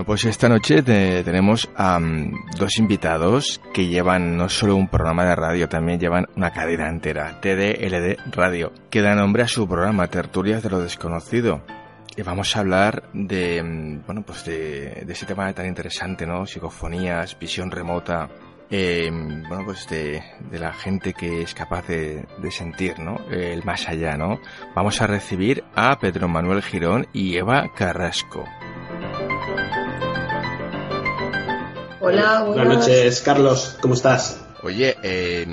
Bueno, pues esta noche tenemos a dos invitados que llevan no solo un programa de radio, también llevan una cadena entera, TDLD Radio, que da nombre a su programa Tertulias de lo Desconocido. Y vamos a hablar de, mm, bueno, pues de, ese tema tan interesante, ¿no? Psicofonías, visión remota, eh, bueno, pues de, la gente que es capaz de, sentir, ¿no? El más allá, ¿no? Vamos a recibir a Pedro Manuel Girón y Eva Carrasco. Hola, buenas, noches, Carlos, ¿cómo estás? Oye, eh,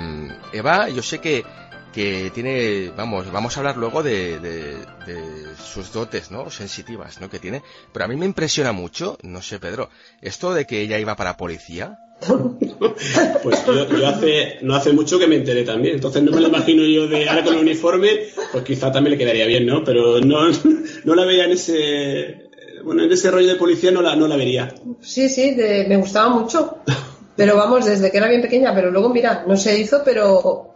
Eva, yo sé que que tiene, vamos, vamos a hablar luego de, de, sus dotes, ¿no? Sensitivas, ¿no? Que tiene. Pero a mí me impresiona mucho, no sé, Pedro, esto de que ella iba para policía. pues yo, hace, no hace mucho que me enteré también, entonces no me lo imagino yo de ahora con el uniforme, pues quizá también le quedaría bien, ¿no? Pero no, no la veía en ese, bueno, en ese rollo de policía no la, no la vería. Sí, sí, me gustaba mucho. Pero vamos, desde que era bien pequeña, pero luego mira, no se hizo, pero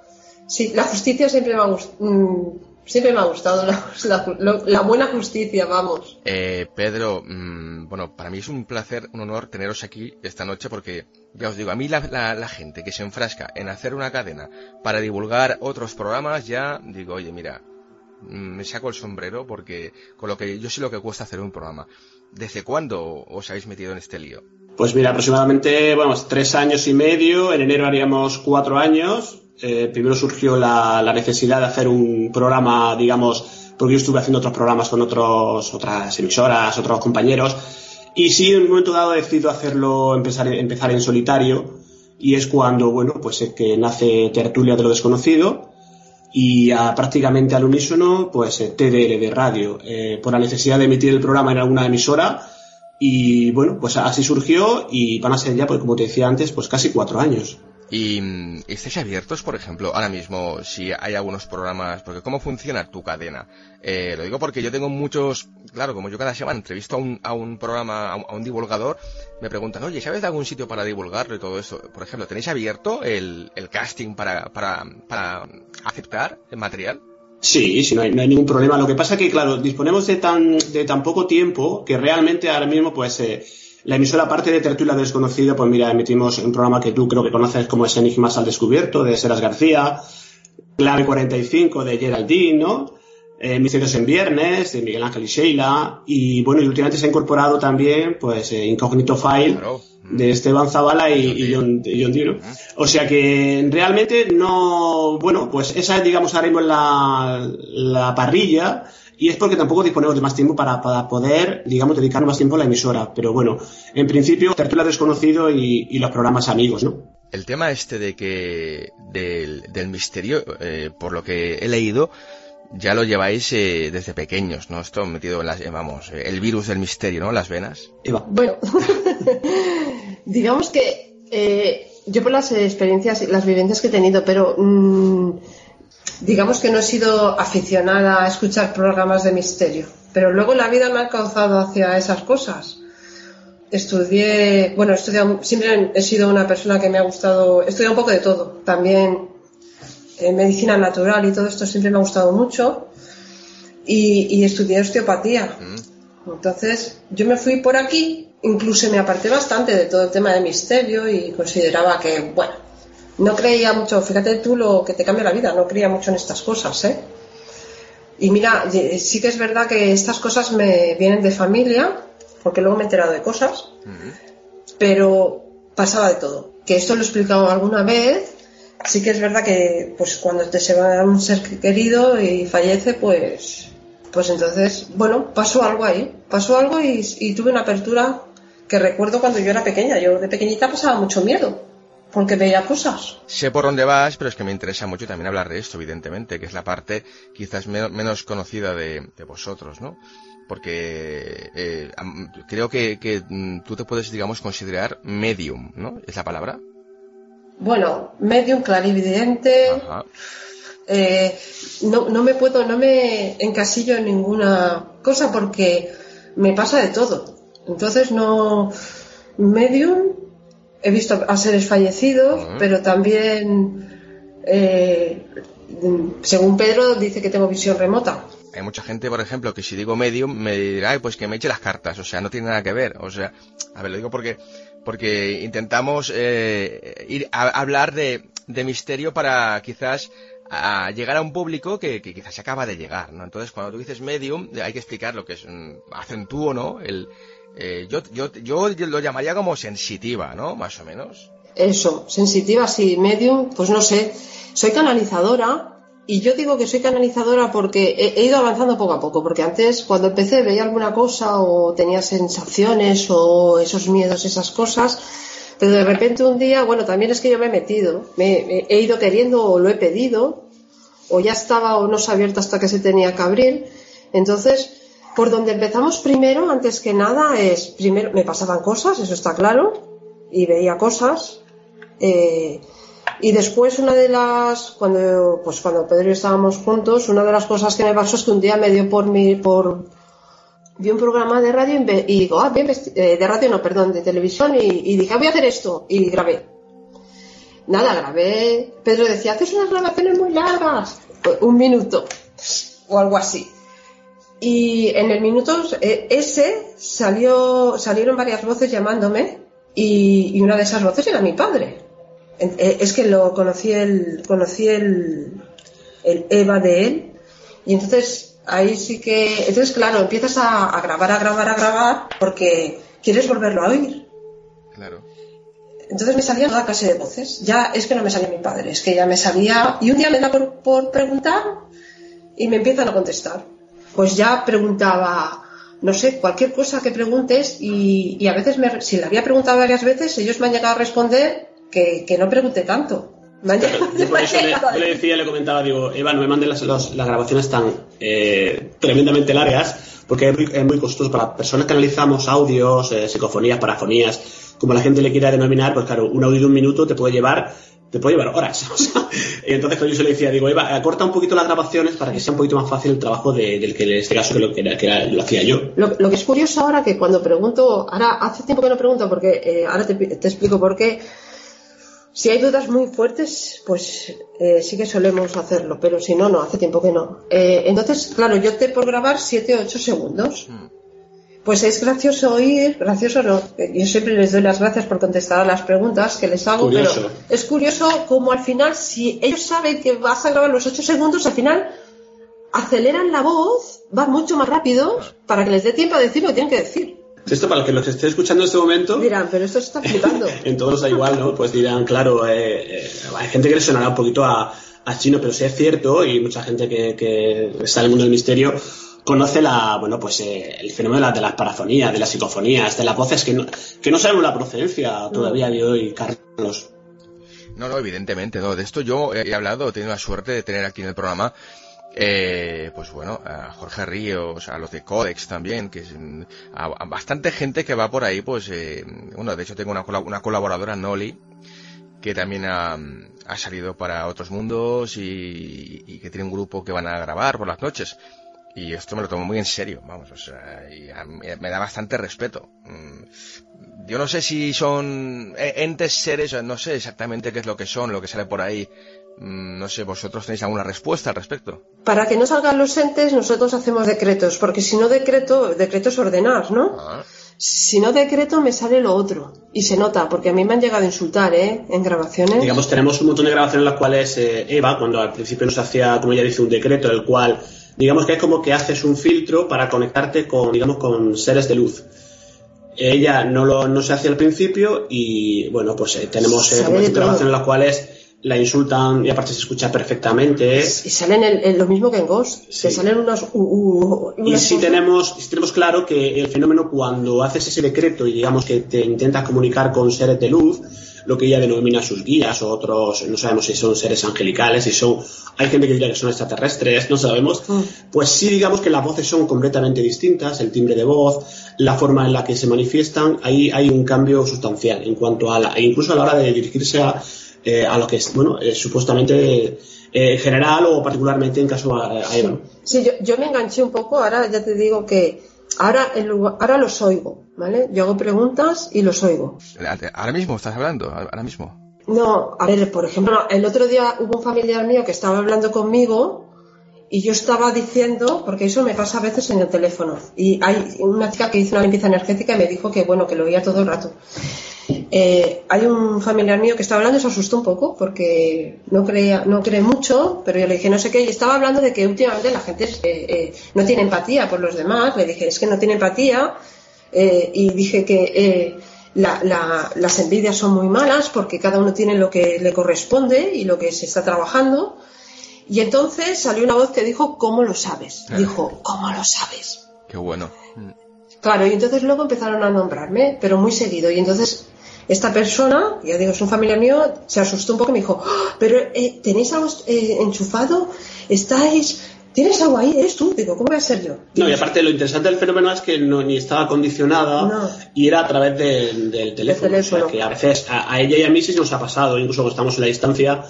Sí, la justicia siempre me ha gustado. Mm, siempre me ha gustado la, buena justicia, vamos. Eh, Pedro, mm, bueno, para mí es un placer, un honor teneros aquí esta noche porque, ya os digo, a mí la, la, gente que se enfrasca en hacer una cadena para divulgar otros programas, ya digo, oye, mira, me saco el sombrero porque con lo que yo sé lo que cuesta hacer un programa. ¿Desde cuándo os habéis metido en este lío? Pues mira, aproximadamente, vamos, tres años y medio. En enero haríamos cuatro años. Eh, primero surgió la, necesidad de hacer un programa, digamos, porque yo estuve haciendo otros programas con otros, otras emisoras, otros compañeros, y sí, en un momento dado he decidido hacerlo, empezar, empezar en solitario, y es cuando, bueno, pues es que nace Tertulia de lo Desconocido, y prácticamente al unísono, pues eh, TDL de radio, eh, por la necesidad de emitir el programa en alguna emisora, y bueno, pues así surgió, y van a ser ya, pues como te decía antes, pues casi cuatro años. ¿Y mm, estáis abiertos, por ejemplo, ahora mismo, si hay algunos programas? Porque ¿cómo funciona tu cadena? Eh, lo digo porque yo tengo muchos, claro, como yo cada semana entrevisto a un, a un programa, a un, divulgador, me preguntan, oye, ¿sabes de algún sitio para divulgarlo y todo eso? Por ejemplo, ¿tenéis abierto el, el casting para, para, para aceptar el material? Sí, sí, no hay, no hay, ningún problema. Lo que pasa es que, claro, disponemos de tan, de tan poco tiempo que realmente ahora mismo, pues, eh, la emisora, aparte de Tertulia Desconocido, pues mira, emitimos un programa que tú creo que conoces como es Enigmas al Descubierto, de Seras García, Clave 45 de Geraldine, ¿no? Eh, Misterios en Viernes, de Miguel Ángel y Sheila, y bueno, y últimamente se ha incorporado también, pues, eh, Incognito File, de Esteban Zavala y, John, John O sea que realmente no, bueno, pues esa es, digamos, ahora mismo la, la parrilla, y es porque tampoco disponemos de más tiempo para, poder, digamos, dedicar más tiempo a la emisora. Pero bueno, en principio, Tertulia Desconocido y, y los programas amigos, ¿no? El tema este de que, del, misterio, eh, por lo que he leído, ya lo lleváis eh, desde pequeños, ¿no? Esto metido en las, eh, vamos, el virus del misterio, ¿no? Las venas. Bueno, digamos que yo por las experiencias, las vivencias que he tenido, pero mm, digamos que no he sido aficionada a escuchar programas de misterio, pero luego la vida me ha causado hacia esas cosas. Estudié, bueno, siempre he sido una persona que me ha gustado, he estudiado un poco de todo, también eh, medicina natural y todo esto siempre me ha gustado mucho y, estudié osteopatía. Mm. Entonces yo me fui por aquí, incluso me aparté bastante de todo el tema de misterio y consideraba que, bueno, no creía mucho, fíjate tú lo que te cambia la vida, no creía mucho en estas cosas, ¿eh? Y mira, sí que es verdad que estas cosas me vienen de familia, porque luego me he enterado de cosas, pero pasaba de todo. Que esto lo he explicado alguna vez, sí que es verdad que pues cuando te se va un ser querido y fallece, pues, pues entonces, bueno, pasó algo ahí, pasó algo y, y tuve una apertura que recuerdo cuando yo era pequeña. Yo de pequeñita pasaba mucho miedo porque veía cosas. Sé por dónde vas, pero es que me interesa mucho también hablar de esto, evidentemente, que es la parte quizás menos conocida de, vosotros, ¿no? Porque eh, creo que, mm, tú te puedes, digamos, considerar medium, ¿no? ¿Es la palabra? Bueno, medium, clarividente. Eh, no, no me puedo, no me encasillo en ninguna cosa porque me pasa de todo. Entonces no. Medium he visto a seres fallecidos, pero también, eh, según Pedro, dice que tengo visión remota. hay mucha gente, por ejemplo, que si digo medium me dirá, pues que me eche las cartas, o sea, no tiene nada que ver, o sea, a ver, lo digo porque porque intentamos eh, ir a, hablar de, de misterio para quizás a llegar a un público que, quizás se acaba de llegar, ¿no? Entonces, cuando tú dices medium, hay que explicar lo que es un acentúo, ¿no? El, eh, yo, yo, yo lo llamaría como sensitiva, ¿no? Más o menos. Eso, sensitiva, sí, medium, pues no sé. Soy canalizadora, y yo digo que soy canalizadora porque he, ido avanzando poco a poco, porque antes cuando empecé veía alguna cosa o tenía sensaciones o esos miedos, esas cosas, pero de repente un día, bueno, también es que yo me he metido, me, he ido queriendo o lo he pedido, o ya estaba o no se ha abierto hasta que se tenía que abrir. Entonces, por donde empezamos primero, antes que nada, es, primero me pasaban cosas, eso está claro, y veía cosas. Eh, y después una de las, cuando, pues cuando Pedro y yo estábamos juntos, una de las cosas que me pasó es que un día me dio por mi, por, vi un programa de radio y digo, ah, bien, eh, de radio no, perdón, de televisión y, dije, ah, voy a hacer esto y grabé. Nada, grabé. Pedro decía, haces unas grabaciones muy largas, un minuto o algo así. Y en el minuto eh, ese salió, salieron varias voces llamándome y, una de esas voces era mi padre. Eh, es que lo conocí el, conocí el, el Eva de él y entonces ahí sí que. Entonces, claro, empiezas a, grabar, a grabar, a grabar, porque quieres volverlo a oír. Claro. Entonces me salía toda clase de voces. Ya es que no me salía mi padre, es que ya me salía. Y un día me da por, preguntar y me empiezan a contestar. Pues ya preguntaba, no sé, cualquier cosa que preguntes y, a veces, me, si le había preguntado varias veces, ellos me han llegado a responder que, que no pregunte tanto. Yo por eso le, decía, le comentaba, digo, Eva, no me mandes las, grabaciones tan eh, tremendamente largas, porque es muy, costoso. Para personas que analizamos audios, eh, psicofonías, parafonías, como la gente le quiera denominar, pues claro, un audio de un minuto te puede llevar te puede llevar horas. y entonces yo se le decía, digo, Eva, acorta un poquito las grabaciones para que sea un poquito más fácil el trabajo del que en este caso que lo, que, lo hacía yo. Lo, que es curioso ahora que cuando pregunto, ahora hace tiempo que no pregunto porque eh, ahora te, te, explico por qué, si hay dudas muy fuertes, pues eh, sí que solemos hacerlo, pero si no, no, hace tiempo que no. Eh, entonces, claro, yo te por grabar 7 o 8 segundos. Mm. Pues es gracioso oír, gracioso no, yo siempre les doy las gracias por contestar a las preguntas que les hago, pero es curioso como al final, si ellos saben que vas a grabar los 8 segundos, al final aceleran la voz, van mucho más rápido para que les dé tiempo a decir lo que tienen que decir. Esto para los que nos esté escuchando en este momento. Dirán, pero esto se está flipando. en todos da igual, ¿no? Pues dirán, claro, eh, eh, hay gente que le sonará un poquito a, chino, pero sí es cierto, y mucha gente que, está en el mundo del misterio conoce la, bueno, pues eh, el fenómeno de, las parafonías, de las psicofonías, de las voces que no, que no sabemos la procedencia todavía de hoy, Carlos. No, no, evidentemente, no. De esto yo he hablado, he tenido la suerte de tener aquí en el programa eh, pues bueno, a Jorge Ríos, a los de Codex también, que es a, bastante gente que va por ahí, pues, eh, bueno, de hecho tengo una, una colaboradora, Noli, que también ha, salido para otros mundos y, que tiene un grupo que van a grabar por las noches. Y esto me lo tomo muy en serio, vamos, o sea, y me da bastante respeto. Mm, yo no sé si son e, entes seres, no sé exactamente qué es lo que son, lo que sale por ahí, Mm, no sé, ¿vosotros tenéis alguna respuesta al respecto? Para que no salgan los entes, nosotros hacemos decretos, porque si no decreto, decreto es ordenar, ¿no? Ah. Si no decreto, me sale lo otro. Y se nota, porque a mí me han llegado a insultar, ¿eh? En grabaciones. Digamos, tenemos un montón de grabaciones en las cuales eh, Eva, cuando al principio nos hacía, como ella dice, un decreto, el cual, digamos que es como que haces un filtro para conectarte con, digamos, con seres de luz. Ella no lo no se hace al principio y bueno pues eh, tenemos eh, grabaciones en las cuales la insultan y aparte se escucha perfectamente. Y salen el, lo mismo que en Ghost, se salen unos... y si tenemos, si tenemos claro que el fenómeno cuando haces ese decreto y digamos que te intentas comunicar con seres de luz, lo que ella denomina sus guías o otros, no sabemos si son seres angelicales, si son, hay gente que diría que son extraterrestres, no sabemos, mm. pues sí digamos que las voces son completamente distintas, el timbre de voz, la forma en la que se manifiestan, ahí hay un cambio sustancial en cuanto a la, e incluso a la hora de dirigirse a eh, a lo que es, bueno, eh, supuestamente eh, general o particularmente en caso a, a Sí, yo, yo, me enganché un poco, ahora ya te digo que ahora, ahora los oigo, ¿vale? Yo hago preguntas y los oigo. Ahora mismo estás hablando, ahora mismo. No, a ver, por ejemplo, el otro día hubo un familiar mío que estaba hablando conmigo y yo estaba diciendo, porque eso me pasa a veces en el teléfono, y hay una chica que hizo una limpieza energética y me dijo que bueno, que lo oía todo el rato. Eh, hay un familiar mío que estaba hablando y se asustó un poco porque no creía, no cree mucho, pero yo le dije no sé qué, y estaba hablando de que últimamente la gente eh, eh, no tiene empatía por los demás, le dije es que no tiene empatía, y dije que las envidias son muy malas porque cada uno tiene lo que le corresponde y lo que se está trabajando y entonces salió una voz que dijo, ¿cómo lo sabes? Dijo, ¿cómo lo sabes? Qué bueno. Claro, y entonces luego empezaron a nombrarme, pero muy seguido. Y entonces esta persona, ya digo, es un familiar mío, se asustó un poco y me dijo, ¡Ah! pero eh, ¿tenéis algo eh, enchufado? ¿Estáis...? ¿Tienes algo ahí? ¿Eres tú? Digo, ¿cómo voy a ser yo? No, y aparte lo interesante del fenómeno es que no, ni estaba condicionada y era a través del teléfono. O sea, que a veces a, a, ella y a mí sí nos ha pasado, incluso cuando estamos en la distancia,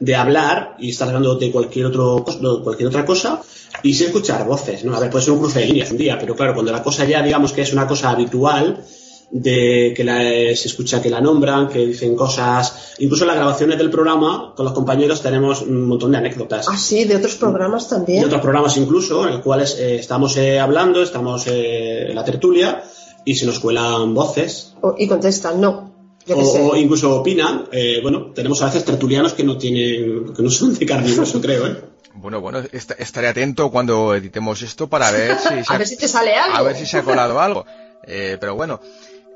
de hablar y estar hablando de cualquier otro cualquier otra cosa y sin escuchar voces, ¿no? A ver, puede ser un cruce de líneas un día, pero claro, cuando la cosa ya digamos que es una cosa habitual de que la, se escucha que la nombran, que dicen cosas, incluso en las grabaciones del programa con los compañeros tenemos un montón de anécdotas. Ah, sí, de otros programas también. De otros programas incluso, en los cuales eh, estamos eh, hablando, estamos eh, en la tertulia y se nos cuelan voces. y contestan, no o, incluso opinan. Eh, bueno, tenemos a veces tertulianos que no tienen, que no son de carne creo, ¿eh? Bueno, bueno, estaré atento cuando editemos esto para ver si se a ver si te sale algo. A ver si se ha colado algo. Eh, pero bueno,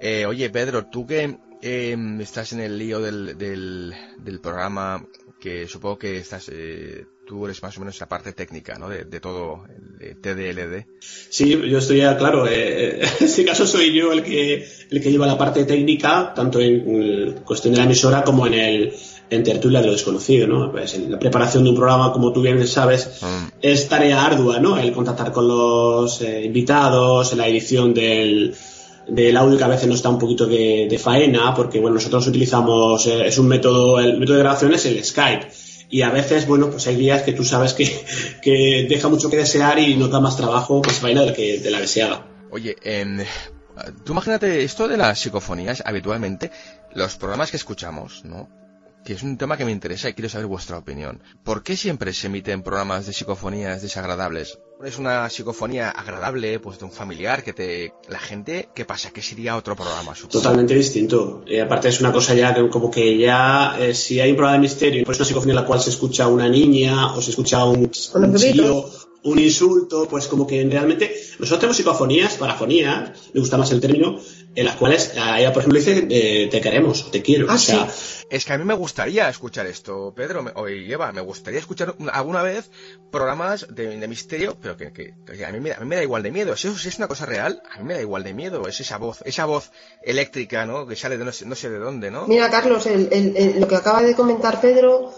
eh, oye Pedro, tú que em, estás en el lío del, del, del, programa, que supongo que estás eh, tú eres más o menos la parte técnica, ¿no? De, todo el TDLD. Sí, yo estoy ya, claro, eh, en este caso soy yo el que, el que lleva la parte técnica, tanto en cuestión de la emisora como en el en tertulia de lo desconocido, ¿no? Pues la preparación de un programa, como tú bien sabes, mm. es tarea ardua, ¿no? El contactar con los eh, invitados, la edición del, del audio que a veces nos está un poquito de, faena, porque bueno, nosotros utilizamos, eh, es un método, el método de grabación es el Skype y a veces, bueno, pues hay días que tú sabes que, que deja mucho que desear y no da más trabajo pues vaina de la, que, de la deseada. Oye, eh, tú imagínate esto de las psicofonías, habitualmente, los programas que escuchamos, ¿no? que es un tema que me interesa y quiero saber vuestra opinión. ¿Por qué siempre se emiten programas de psicofonías desagradables? Es una psicofonía agradable, pues de un familiar que te... La gente, ¿qué pasa? ¿Qué sería otro programa? Totalmente distinto. Y aparte es una cosa ya que como que ya, eh, si hay un programa de misterio, pues una psicofonía en la cual se escucha una niña o se escucha un, un un insulto, pues como que realmente nosotros tenemos psicofonías, parafonías, me gusta más el término, en las cuales ella, por ejemplo, dice eh, te queremos, te quiero. Ah, o sea, Es que a mí me gustaría escuchar esto, Pedro, o Eva, me gustaría escuchar alguna vez programas de, misterio, pero que, que, a, mí me, a, mí me, da igual de miedo. Si eso es una cosa real, a mí me da igual de miedo. Es esa voz, esa voz eléctrica, ¿no? Que sale de no sé, no sé de dónde, ¿no? Mira, Carlos, lo que acaba de comentar Pedro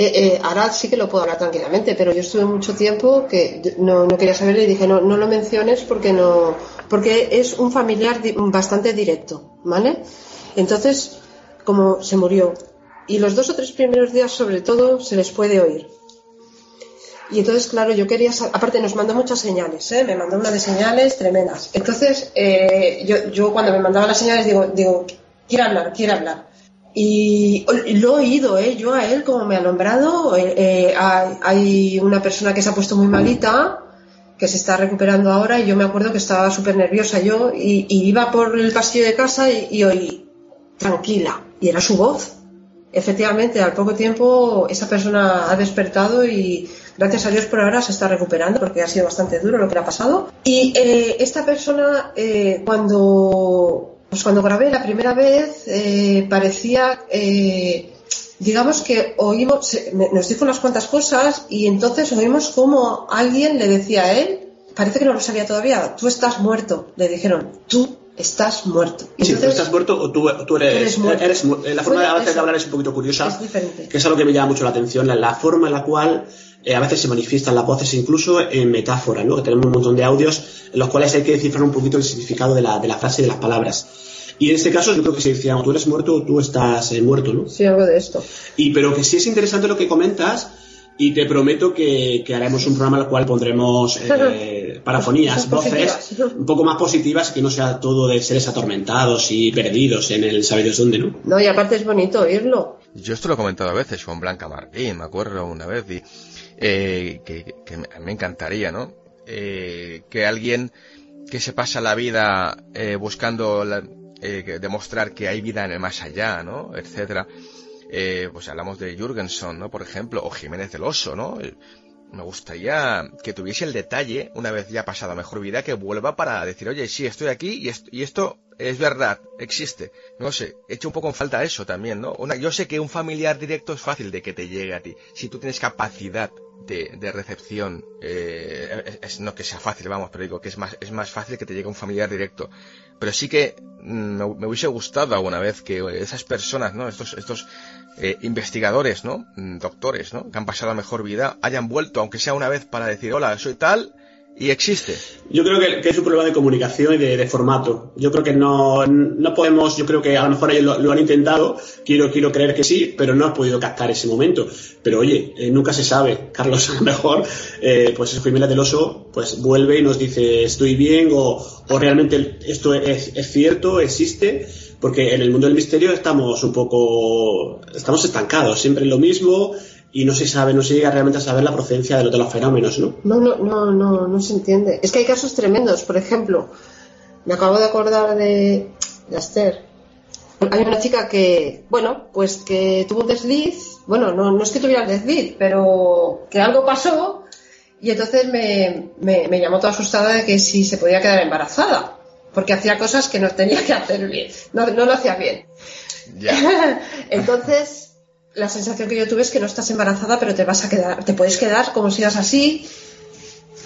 eh, eh, ahora sí que lo puedo hablar tranquilamente, pero yo estuve mucho tiempo que no, quería saberlo y dije, no, no lo menciones porque no, porque es un familiar bastante directo, ¿vale? Entonces, como se murió, y los dos o tres primeros días sobre todo se les puede oír. Y entonces, claro, yo quería aparte nos mandó muchas señales, ¿eh? me mandó una de señales tremendas. Entonces, eh, yo, cuando me mandaba las señales digo, digo, quiere hablar, quiere hablar. Y lo he oído, ¿eh? yo a él, como me ha nombrado, eh, eh, hay una persona que se ha puesto muy malita, que se está recuperando ahora, y yo me acuerdo que estaba súper nerviosa yo, y, iba por el pasillo de casa y, oí, tranquila, y era su voz. Efectivamente, al poco tiempo esa persona ha despertado y gracias a Dios por ahora se está recuperando porque ha sido bastante duro lo que le ha pasado. Y esta persona, cuando pues cuando grabé la primera vez eh, parecía, eh, digamos que oímos, nos dijo unas cuantas cosas y entonces oímos como alguien le decía a él, parece que no lo sabía todavía, tú estás muerto, le dijeron, tú estás muerto. sí, tú estás muerto o tú, eres, eres, muerto. La forma de, de hablar es un poquito curiosa, es diferente. que es algo que me llama mucho la atención, la, forma en la cual eh, a veces se manifiestan las voces incluso en metáfora, ¿no? tenemos un montón de audios en los cuales hay que descifrar un poquito el significado de la, de la frase y de las palabras. Y en este caso yo creo que se decía, tú eres muerto o tú estás eh, muerto, ¿no? Sí, algo de esto. Y pero que sí es interesante lo que comentas y te prometo que, haremos un programa en el cual pondremos eh, parafonías, voces un poco más positivas, que no sea todo de seres atormentados y perdidos en el saber dónde, ¿no? No, y aparte es bonito oírlo. Yo esto lo he comentado a veces con Blanca Martín, me acuerdo una vez, y eh, que, me encantaría, ¿no? Eh, que alguien que se pasa la vida eh, buscando eh, demostrar que hay vida en el más allá, ¿no? Etcétera. Eh, pues hablamos de Jürgenson, ¿no? Por ejemplo, o Jiménez del Oso, ¿no? me gustaría que tuviese el detalle, una vez ya pasado mejor vida, que vuelva para decir, oye, sí, estoy aquí y esto, y esto es verdad, existe. No sé, he hecho un poco en falta eso también, ¿no? yo sé que un familiar directo es fácil de que te llegue a ti, si tú tienes capacidad de, de recepción, eh, es, no que sea fácil, vamos, pero digo que es más, es más fácil que te llegue un familiar directo. Pero sí que mm, me, hubiese gustado alguna vez que esas personas, ¿no? Estos, estos eh, investigadores, ¿no? Mm, doctores, ¿no? Que han pasado la mejor vida, hayan vuelto, aunque sea una vez, para decir, hola, soy tal y existe. Yo creo que, es un problema de comunicación y de, formato. Yo creo que no, no, podemos, yo creo que a lo mejor ellos lo, han intentado, quiero, quiero creer que sí, pero no has podido captar ese momento. Pero oye, eh, nunca se sabe. Carlos, a lo mejor, eh, pues Jiménez del Oso, pues vuelve y nos dice, estoy bien, o, o realmente esto es, es cierto, existe porque en el mundo del misterio estamos un poco, estamos estancados, siempre lo mismo y no se sabe, no se llega realmente a saber la procedencia de los fenómenos, ¿no? No, no, no, no, no se entiende. Es que hay casos tremendos, por ejemplo, me acabo de acordar de, de Esther. Hay una chica que, bueno, pues que tuvo un desliz, bueno, no, no es que tuviera el desliz, pero que algo pasó y entonces me, me, me llamó toda asustada de que si se podía quedar embarazada porque hacía cosas que no tenía que hacer bien, no, lo hacía bien. Entonces, la sensación que yo tuve es que no estás embarazada, pero te vas a quedar, te puedes quedar como sigas así.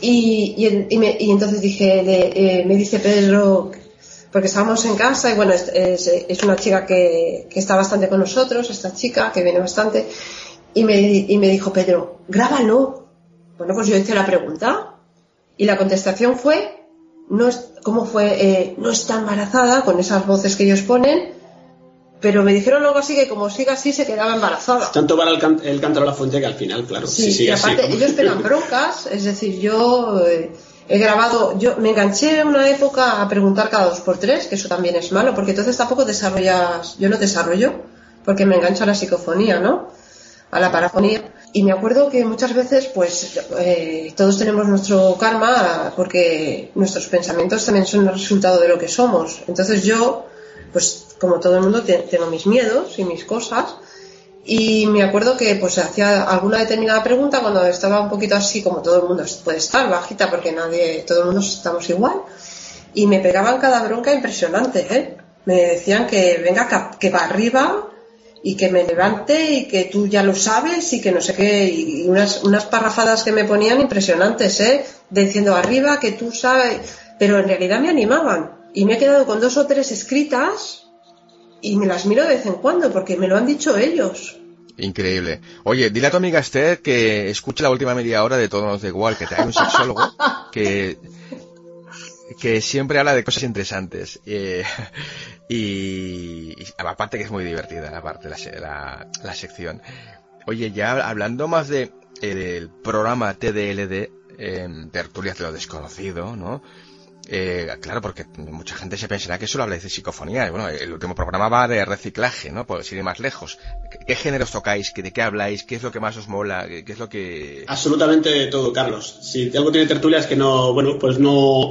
Y, entonces dije, eh, me dice Pedro, porque estábamos en casa y bueno, es, una chica que, está bastante con nosotros, esta chica que viene bastante, y me, y me dijo Pedro, grábalo. Bueno, pues yo hice la pregunta y la contestación fue, no es, ¿cómo fue? Eh, no está embarazada con esas voces que ellos ponen, pero me dijeron luego así que como siga así se quedaba embarazada. Tanto para el, cántaro a la fuente que al final, claro. Sí, y aparte ellos pegan broncas, es decir, yo eh, he grabado, yo me enganché en una época a preguntar cada dos por tres, que eso también es malo, porque entonces tampoco desarrollas, yo no desarrollo, porque me engancho a la psicofonía, ¿no? A la parafonía. Y me acuerdo que muchas veces, pues, eh, todos tenemos nuestro karma porque nuestros pensamientos también son el resultado de lo que somos. Entonces yo, pues, como todo el mundo, tengo mis miedos y mis cosas. Y me acuerdo que, pues, hacía alguna determinada pregunta cuando estaba un poquito así, como todo el mundo puede estar, bajita, porque nadie, todo el mundo estamos igual. Y me pegaban cada bronca impresionante, ¿eh? Me decían que venga, que va arriba, y que me levante y que tú ya lo sabes y que no sé qué, y unas, unas parrafadas que me ponían impresionantes, ¿eh? Diciendo arriba que tú sabes, pero en realidad me animaban. Y me he quedado con dos o tres escritas y me las miro de vez en cuando porque me lo han dicho ellos. Increíble. Oye, dile a tu amiga Esther que escuche la última media hora de Todos da igual, que te haga un sexólogo que que siempre habla de cosas interesantes. Eh, y, aparte que es muy divertida la parte, la, la, sección. Oye, ya hablando más de el programa TDLD, eh, Tertulias de lo Desconocido, ¿no? Eh, claro, porque mucha gente se pensará que solo habla de psicofonía. Bueno, el último programa va de reciclaje, ¿no? Pues ir más lejos. ¿Qué, géneros tocáis? ¿De qué habláis? ¿Qué es lo que más os mola? ¿Qué, es lo que...? Absolutamente todo, Carlos. Si algo tiene tertulias que no, bueno, pues no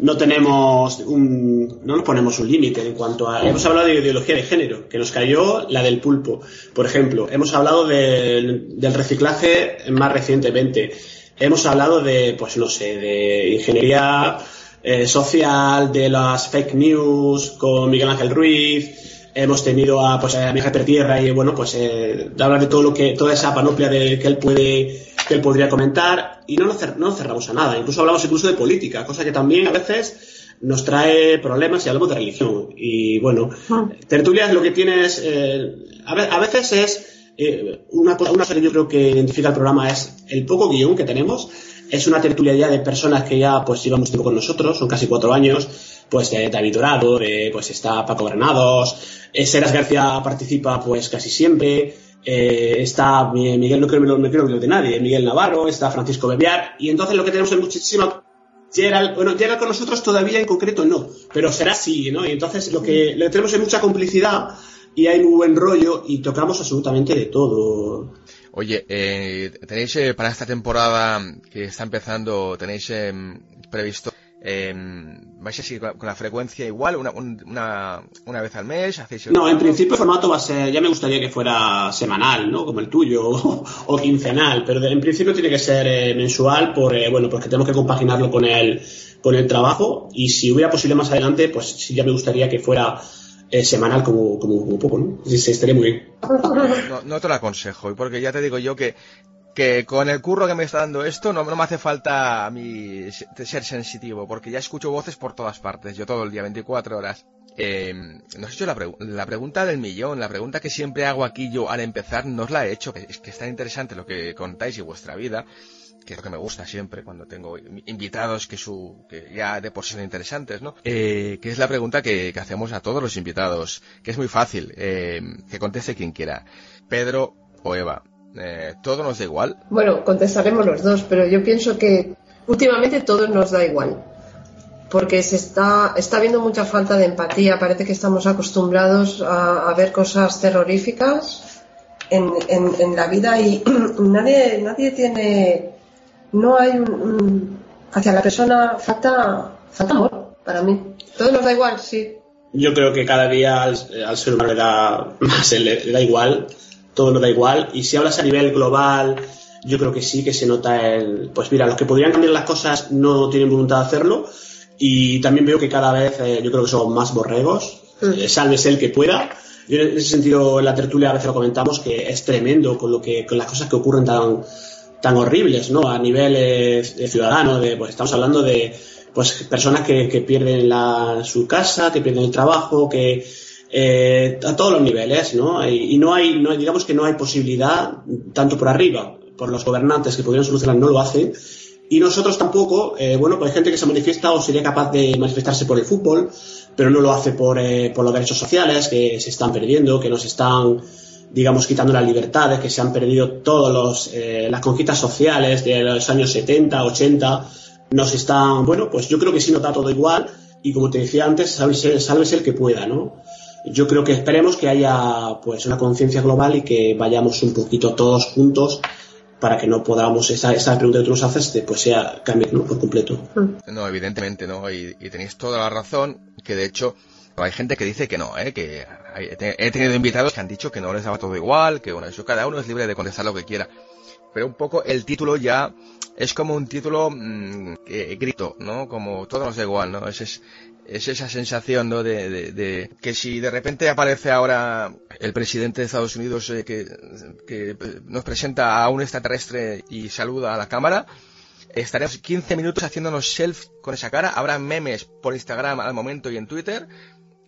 no tenemos un, no nos ponemos un límite en cuanto a hemos hablado de ideología de género que nos cayó la del pulpo por ejemplo hemos hablado del reciclaje más recientemente hemos hablado de pues no sé de ingeniería eh, social de las fake news con Miguel Ángel Ruiz hemos tenido a pues a mi Tierra y bueno pues eh, de hablar de todo lo que toda esa panoplia de que él puede que él podría comentar y no nos, cerramos a nada. Incluso hablamos incluso de política, cosa que también a veces nos trae problemas y hablamos de religión. Y bueno, ah. tertulias lo que tiene es, eh, a veces es, eh, una, cosa que yo creo que identifica el programa es el poco guion que tenemos. Es una tertulia de personas que ya pues llevamos tiempo con nosotros, son casi cuatro años, pues David Dorado, pues está Paco Granados, eh, Seras García participa pues casi siempre, eh, está Miguel, no creo, no creo que lo de nadie, Miguel Navarro, está Francisco Bebiar, y entonces lo que tenemos es muchísima Gerald, bueno, llega con nosotros todavía en concreto no, pero será así, ¿no? Y entonces lo que, lo tenemos es mucha complicidad y hay muy buen rollo y tocamos absolutamente de todo. Oye, eh, tenéis eh, para esta temporada que está empezando, tenéis em, previsto eh, ¿Vais a seguir con la frecuencia igual? Una, una, una vez al mes? ¿Hacéis no, en principio el formato va a ser, ya me gustaría que fuera semanal, ¿no? Como el tuyo, o, quincenal, pero en principio tiene que ser eh, mensual, por, eh, bueno, porque tenemos que compaginarlo con el, con el trabajo, y si hubiera posible más adelante, pues sí ya me gustaría que fuera eh, semanal como, como, poco, ¿no? Sí, estaría muy bien. No, no, te lo aconsejo, porque ya te digo yo que que con el curro que me está dando esto no, me hace falta a mí ser sensitivo, porque ya escucho voces por todas partes, yo todo el día, 24 horas. Eh, nos he hecho la, la, pregunta del millón, la pregunta que siempre hago aquí yo al empezar, no os la he hecho, es que es tan interesante lo que contáis y vuestra vida, que es lo que me gusta siempre cuando tengo invitados que su que ya de por sí son interesantes, ¿no? Eh, que es la pregunta que, hacemos a todos los invitados, que es muy fácil, eh, que conteste quien quiera. Pedro o Eva, eh, ¿todo nos da igual? Bueno, contestaremos los dos, pero yo pienso que últimamente todo nos da igual. Porque se está, está viendo mucha falta de empatía. Parece que estamos acostumbrados a, ver cosas terroríficas en, en, la vida y nadie, nadie tiene. No hay un, hacia la persona falta, falta amor para mí. Todo nos da igual, sí. Yo creo que cada día al, ser humano le da más, le da igual todo no da igual. Y si hablas a nivel global, yo creo que sí, que se nota el. Pues mira, los que podrían cambiar las cosas no tienen voluntad de hacerlo. Y también veo que cada vez eh, yo creo que son más borregos. Mm. Eh, sálvese el que pueda. Yo en ese sentido, en la tertulia a veces lo comentamos que es tremendo con lo que con las cosas que ocurren tan tan horribles, ¿no? A nivel eh, de ciudadano, de, pues estamos hablando de pues personas que, que pierden la, su casa, que pierden el trabajo, que eh, a todos los niveles, ¿no? Y, no hay, no, digamos que no hay posibilidad, tanto por arriba, por los gobernantes que podrían solucionar, no lo hacen, y nosotros tampoco, eh, bueno, pues hay gente que se manifiesta o sería capaz de manifestarse por el fútbol, pero no lo hace por, eh, por los derechos sociales que se están perdiendo, que nos están, digamos, quitando las libertades, que se han perdido todas eh, las conquistas sociales de los años 70, 80, nos están, bueno, pues yo creo que sí nos da todo igual, y como te decía antes, sálvese, sálvese el que pueda, ¿no? yo creo que esperemos que haya pues una conciencia global y que vayamos un poquito todos juntos para que no podamos esa, esa pregunta que tú nos haces pues sea cambie por completo mm. no evidentemente no y, tenéis toda la razón que de hecho hay gente que dice que no, ¿eh? que he tenido invitados que han dicho que no les daba todo igual, que bueno, eso cada uno es libre de contestar lo que quiera. Pero un poco el título ya es como un título mmm, grito, ¿no? Como todo nos da igual, ¿no? Ese es, es esa sensación ¿no? de, de, que si de repente aparece ahora el presidente de Estados Unidos eh, que, que, nos presenta a un extraterrestre y saluda a la cámara, estaremos 15 minutos haciéndonos self con esa cara, habrá memes por Instagram al momento y en Twitter,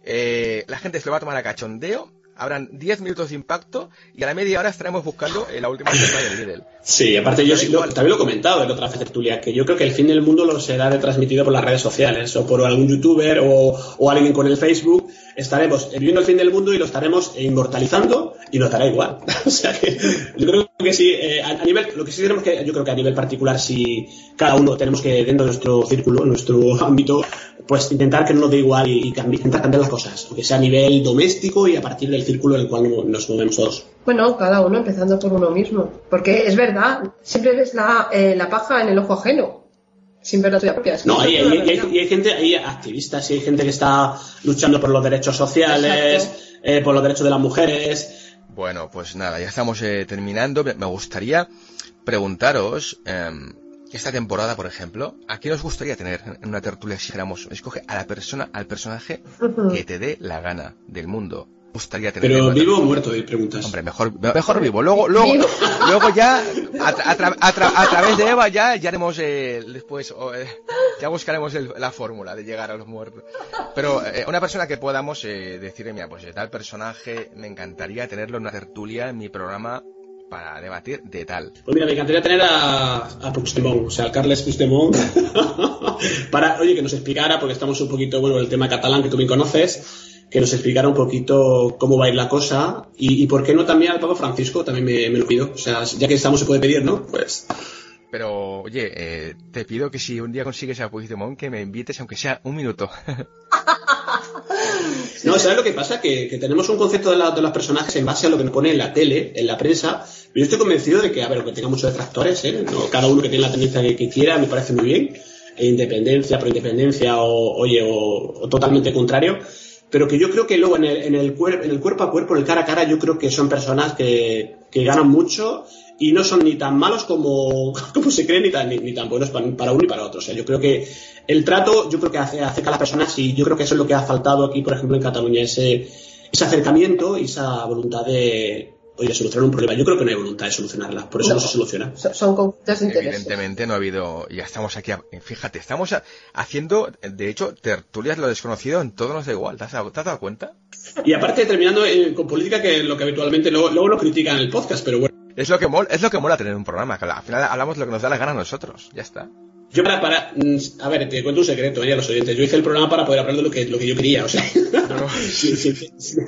eh, la gente se lo va a tomar a cachondeo habrán 10 minutos de impacto y a la media hora estaremos buscando la última temporada del Lidl. Sí, aparte yo también lo he comentado en otra tertulia, que yo creo que el fin del mundo lo será retransmitido por las redes sociales o por algún youtuber o, o alguien con el Facebook. Estaremos viendo el fin del mundo y lo estaremos inmortalizando y nos dará igual. o sea que yo creo que sí, eh, a, nivel, lo que sí tenemos que, yo creo que a nivel particular, si cada uno tenemos que, dentro de nuestro círculo, nuestro ámbito, pues intentar que no nos dé igual y, intentar cambiar las cosas, aunque sea a nivel doméstico y a partir del círculo en el cual nos movemos todos. Bueno, cada uno empezando por uno mismo, porque es verdad, siempre ves la, eh, la paja en el ojo ajeno. Sin ver la tuya propia. No, hay, hay, gente, hay activistas y hay gente que está luchando por los derechos sociales, eh, por los derechos de las mujeres, bueno, pues nada, ya estamos eh, terminando. Me gustaría preguntaros, em, esta temporada, por ejemplo, ¿a quién os gustaría tener en una tertulia si dijéramos, escoge a la persona, al personaje que te dé la gana del mundo? Gustaría tener Pero vivo o muerto, y preguntas. Hombre, mejor, mejor vivo. Luego, luego, luego ya, a, través de Eva ya, ya haremos eh, después, eh, ya buscaremos la fórmula de llegar a los muertos. Pero eh, una persona que podamos decirle, mira, pues tal personaje, me encantaría tenerlo en una tertulia en mi programa para debatir de tal. Pues mira, me encantaría tener a, a Puigdemont, o sea, a Carles Puigdemont, para, oye, que nos explicara, porque estamos un poquito, bueno, el tema catalán que tú bien conoces, que nos explicara un poquito cómo va a ir la cosa y, por qué no también al Papa Francisco, también me, lo pido. O sea, ya que estamos se puede pedir, ¿no? Pues... Pero, oye, eh, te pido que si un día consigues a Puigdemont, que me invites, aunque sea un minuto. No, ¿sabes lo que pasa? Que, tenemos un concepto de, de, los personajes en base a lo que nos pone en la tele, en la prensa. Yo estoy convencido de que, a ver, que tenga muchos detractores, ¿eh? cada uno que tiene la tendencia que, quiera, me parece muy bien. E independencia, pro independencia, o, oye, o, totalmente contrario. Pero que yo creo que luego en el, en el, en el cuerpo a cuerpo, en el cara a cara, yo creo que son personas que, que ganan mucho y no son ni tan malos como, como se creen ni tan, ni, tan buenos para, uno y para otro. O sea, yo creo que el trato, yo creo que hace, acerca a las personas y yo creo que eso es lo que ha faltado aquí, por ejemplo, en Cataluña, ese, ese acercamiento y esa voluntad de, oye, solucionar un problema. Yo creo que no hay voluntad de solucionarla, por eso no, se soluciona. Son conflictos de interés. Evidentemente no ha habido, ya estamos aquí, fíjate, estamos haciendo, de hecho, tertulias lo desconocido en todo nos da igual, ¿te has, dado cuenta? Y aparte, terminando eh, con política, que es lo que habitualmente luego, luego lo critican en el podcast, pero bueno. Es lo que mola, es lo que mola tener un programa, que al final hablamos lo que nos da la gana a nosotros, ya está. Yo para, para, mm, a ver, te cuento un secreto ¿eh? a los oyentes. Yo hice el programa para poder hablar de lo que, lo que yo quería, o sea,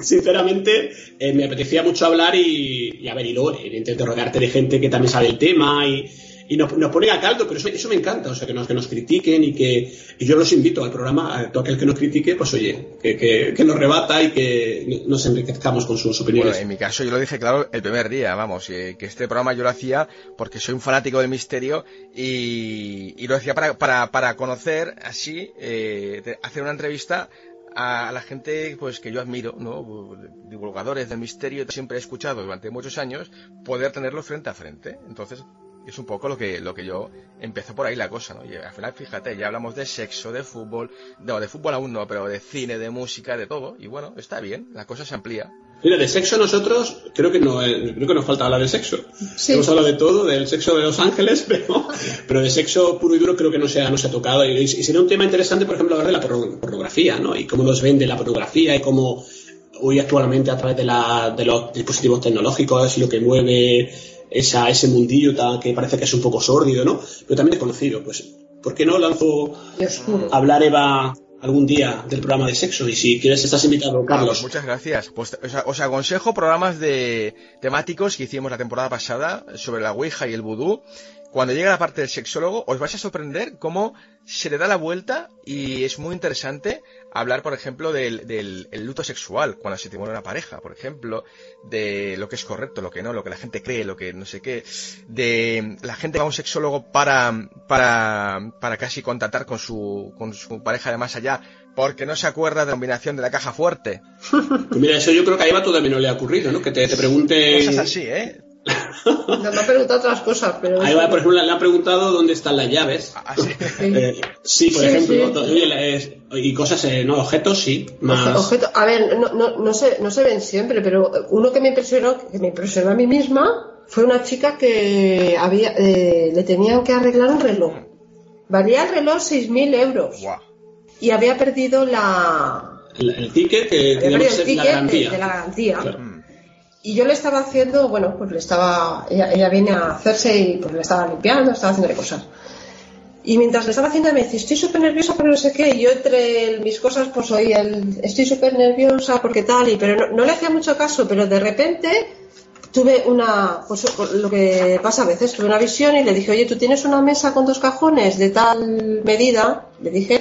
sinceramente eh, me apetecía mucho hablar y, y, a ver, y luego evidentemente rogarte de gente que también sabe el tema y, y nos, nos a caldo, pero eso, me encanta, o sea, que nos, que nos critiquen y que y yo los invito al programa, a todo aquel que nos critique, pues oye, que, nos rebata y que nos enriquezcamos con sus opiniones. En mi caso yo lo dije claro el primer día, vamos, que este programa yo lo hacía porque soy un fanático del misterio y, y lo hacía para, para, para conocer así, eh, hacer una entrevista a la gente pues que yo admiro, ¿no? divulgadores del misterio, siempre he escuchado durante muchos años, poder tenerlo frente a frente. Entonces, es un poco lo que, lo que yo empezó por ahí la cosa, ¿no? Y al final, fíjate, ya hablamos de sexo, de fútbol, no, de fútbol aún no, pero de cine, de música, de todo, y bueno, está bien, la cosa se amplía. Mira, de sexo nosotros creo que no creo que nos falta hablar de sexo. Hemos hablado de todo, del sexo de Los Ángeles, pero, pero de sexo puro y duro creo que no se ha, no se ha tocado. Y, sería un tema interesante, por ejemplo, hablar de la pornografía, ¿no? Y cómo nos vende la pornografía y cómo hoy actualmente a través de, la, de los dispositivos tecnológicos y lo que mueve esa, ese mundillo tan, que parece que es un poco sórdido, ¿no? Pero también desconocido. Pues, ¿por qué no lanzo hablar Eva algún día del programa de sexo? Y si quieres, estás invitado, Carlos. muchas gracias. Pues os aconsejo programas de temáticos que hicimos la temporada pasada sobre la Ouija y el vudú cuando llega la parte del sexólogo, os vais a sorprender cómo se le da la vuelta y es muy interesante hablar, por ejemplo, del, del luto sexual, cuando se te muere una pareja, por ejemplo, de lo que es correcto, lo que no, lo que la gente cree, lo que no sé qué, de la gente va a un sexólogo para, para, para casi contactar con su, con su pareja de más allá, porque no se acuerda de la combinación de la caja fuerte. Pues mira, eso yo creo que a Eva todavía no le ha ocurrido, ¿no? Que te, te pregunte... Cosas así, ¿eh? No me ha preguntado otras cosas, pero. Ahí va, por ejemplo, le ha preguntado dónde están las llaves. Ah, sí. Eh, sí, por ejemplo. y cosas, eh, no, objetos, sí. Más... a ver, no, no, no, se, no se ven siempre, pero uno que me impresionó, que me impresionó a mí misma, fue una chica que había, eh, le tenían que arreglar un reloj. Valía el reloj 6.000 euros. Y había perdido la. El, ticket que había perdido el ticket de, la garantía. Y yo le estaba haciendo, bueno, pues le estaba, ella, viene a hacerse y pues le estaba limpiando, estaba haciendo cosas. Y mientras le estaba haciendo me dice, estoy súper nerviosa pero no sé qué, y yo entre mis cosas pues oí el, estoy súper nerviosa porque tal, y pero no, le hacía mucho caso, pero de repente tuve una, pues lo que pasa a veces, tuve una visión y le dije, oye, tú tienes una mesa con dos cajones de tal medida, le dije,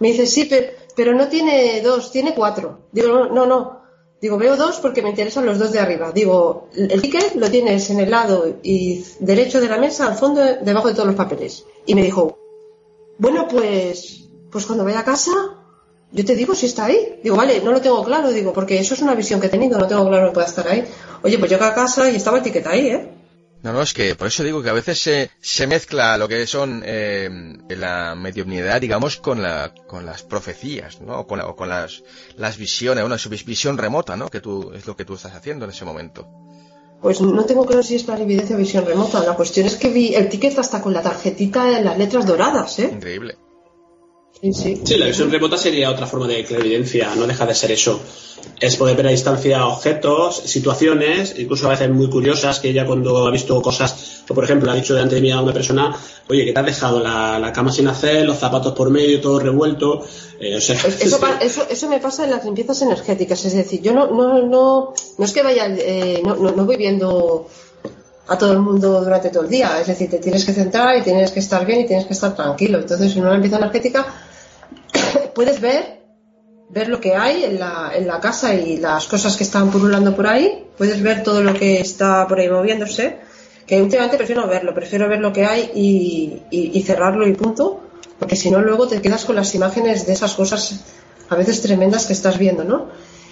me dice, sí, pero, pero no tiene dos, tiene cuatro. Digo, no, no, no Digo, veo dos porque me interesan los dos de arriba. Digo, el ticket lo tienes en el lado y derecho de la mesa, al fondo, debajo de todos los papeles. Y me dijo, bueno, pues, pues cuando vaya a casa, yo te digo si está ahí. Digo, vale, no lo tengo claro, digo, porque eso es una visión que he tenido, no tengo claro que pueda estar ahí. Oye, pues llego a casa y estaba el ticket ahí, ¿eh? No, no, es que por eso digo que a veces se, se mezcla lo que son eh, la mediunidad, digamos, con, la, con las profecías, ¿no? O con, o con las, las visiones, una visión remota, ¿no? Que tú, es lo que tú estás haciendo en ese momento. Pues no tengo claro si es para evidencia o visión remota. La cuestión es que vi el ticket hasta con la tarjetita en las letras doradas, ¿eh? Increíble. Sí, la visión remota sería otra forma de clarividencia, no deja de ser eso. Es poder ver a distancia objetos, situaciones, incluso a veces muy curiosas, que ella cuando ha visto cosas, por ejemplo, ha dicho delante de mí a una persona, oye, que te has dejado la, cama sin hacer, los zapatos por medio, todo revuelto. Eh, eso, eso, me pasa en las limpiezas energéticas, es decir, yo no, no, no, no es que vaya, eh, no, no, no voy viendo a todo el mundo durante todo el día. Es decir, te tienes que centrar y tienes que estar bien y tienes que estar tranquilo. Entonces, en una limpieza energética puedes ver ver lo que hay en la, en la casa y las cosas que están pululando por ahí. Puedes ver todo lo que está por ahí moviéndose. Que últimamente prefiero verlo, prefiero ver lo que hay y, y cerrarlo y punto. Porque si no, luego te quedas con las imágenes de esas cosas a veces tremendas que estás viendo, ¿no?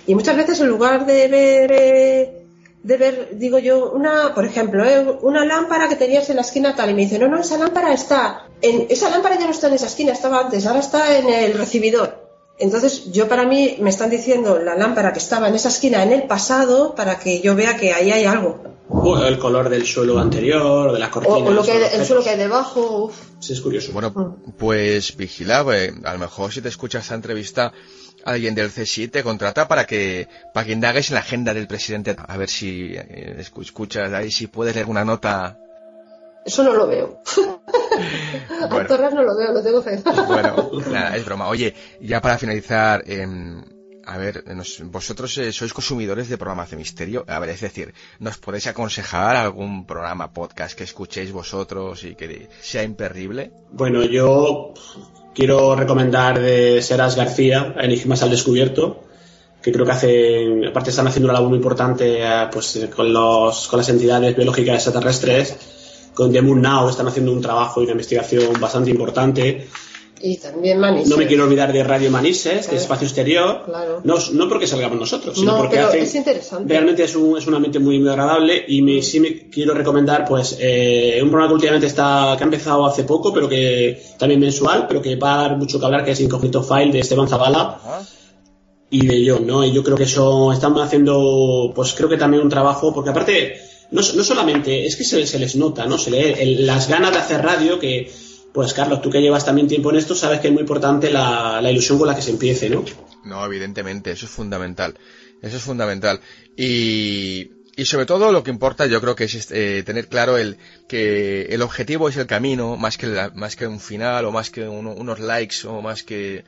Y muchas veces en lugar de ver, eh, de ver, digo yo, una, por ejemplo, eh, una lámpara que tenías en la esquina tal, y me dice, no, no, esa lámpara está, en, esa lámpara ya no está en esa esquina, estaba antes, ahora está en el recibidor. Entonces, yo para mí me están diciendo la lámpara que estaba en esa esquina en el pasado para que yo vea que ahí hay algo. O el color del suelo anterior, de las cortinas. O, lo que el suelo que hay debajo. Uf. Sí, es curioso. Bueno, pues vigila, eh, a lo mejor si te escuchas esta entrevista, alguien del C7 te contrata para que, para que indagues en la agenda del presidente, a ver si eh, escuchas ahí, si puedes leer una nota eso no lo veo. A Torres no lo veo, lo tengo fe. bueno, nada, es broma. Oye, ya para finalizar, eh, a ver, vosotros eh, sois consumidores de programas de misterio. A ver, es decir, ¿nos podéis aconsejar algún programa, podcast que escuchéis vosotros y que sea imperdible? Bueno, yo quiero recomendar de Seras García, Enigmas al Descubierto, que creo que hacen, aparte están haciendo una labor muy importante eh, pues, con, los, con las entidades biológicas extraterrestres con The Moon Now están haciendo un trabajo y una investigación bastante importante. Y también Manises. No me quiero olvidar de Radio Manises, de Espacio Exterior. Claro. No, no porque salgamos nosotros, sino porque es interesante. realmente es un, es un ambiente muy, muy agradable y me, sí me quiero recomendar pues eh, un programa que últimamente está, que ha empezado hace poco, pero que también mensual, pero que va a dar mucho que hablar, que es Incognito File de Esteban Zavala. Y de yo, ¿no? Y yo creo que eso están haciendo, pues creo que también un trabajo, porque aparte, no, no solamente, es que se, se, les nota, ¿no? Se lee las ganas de hacer radio que, pues Carlos, tú que llevas también tiempo en esto, sabes que es muy importante la, la ilusión con la que se empiece, ¿no? No, evidentemente, eso es fundamental. Eso es fundamental. Y, y sobre todo lo que importa yo creo que es eh, tener claro el que el objetivo es el camino más que más que un final o más que unos likes o más que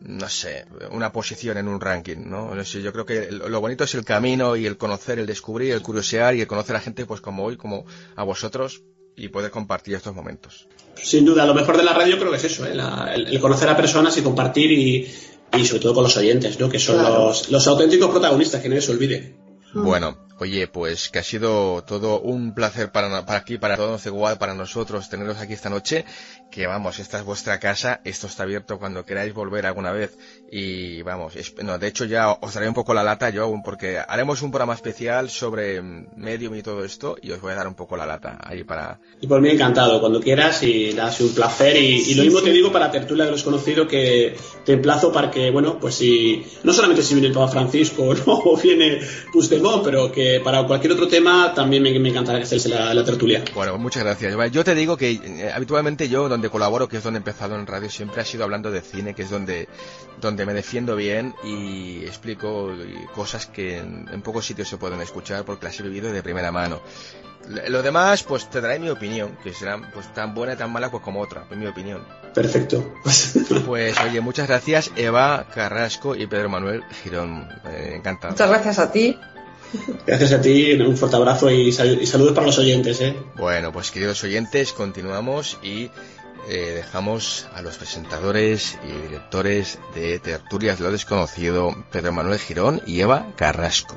no sé, una posición en un ranking, ¿no? yo creo que lo bonito es el camino y el conocer, el descubrir, el curiosear y el conocer a gente pues como hoy, como a vosotros y poder compartir estos momentos. Sin duda, lo mejor de la radio creo que es eso, ¿eh? el, conocer a personas y compartir y, y, sobre todo con los oyentes, ¿no? Que son los, los auténticos protagonistas, que nadie se olvide. Bueno, Oye, pues que ha sido todo un placer para, para aquí, para todos igual, para nosotros teneros aquí esta noche. Que vamos, esta es vuestra casa, esto está abierto cuando queráis volver alguna vez. Y vamos, no, de hecho ya os daré un poco la lata yo, porque haremos un programa especial sobre Medium y todo esto, y os voy a dar un poco la lata ahí para. Y por mí encantado, cuando quieras, y nada, un placer. Y, lo mismo te digo para Tertulia de los Conocidos, que te emplazo para que, bueno, pues si, no solamente si viene el Papa Francisco, ¿no? o viene Puigdemont, pero que para cualquier otro tema también me, me encantará estés la, la, tertulia. Bueno, muchas gracias. Yo te digo que eh, habitualmente yo donde colaboro, que es donde he empezado en radio, siempre ha sido hablando de cine, que es donde, donde me defiendo bien y explico cosas que en, en pocos sitios se pueden escuchar porque las he vivido de primera mano. Lo demás, pues te daré mi opinión, que será pues tan buena y tan mala pues como otra, en mi opinión. Perfecto. Pues oye, muchas gracias Eva Carrasco y Pedro Manuel Girón. Eh, encantado. Muchas gracias a ti. Gracias a ti, un fuerte abrazo y, saludos para los oyentes. ¿eh? Bueno, pues queridos oyentes, continuamos y eh, dejamos a los presentadores y directores de Tertulias lo Desconocido, Pedro Manuel Girón y Eva Carrasco.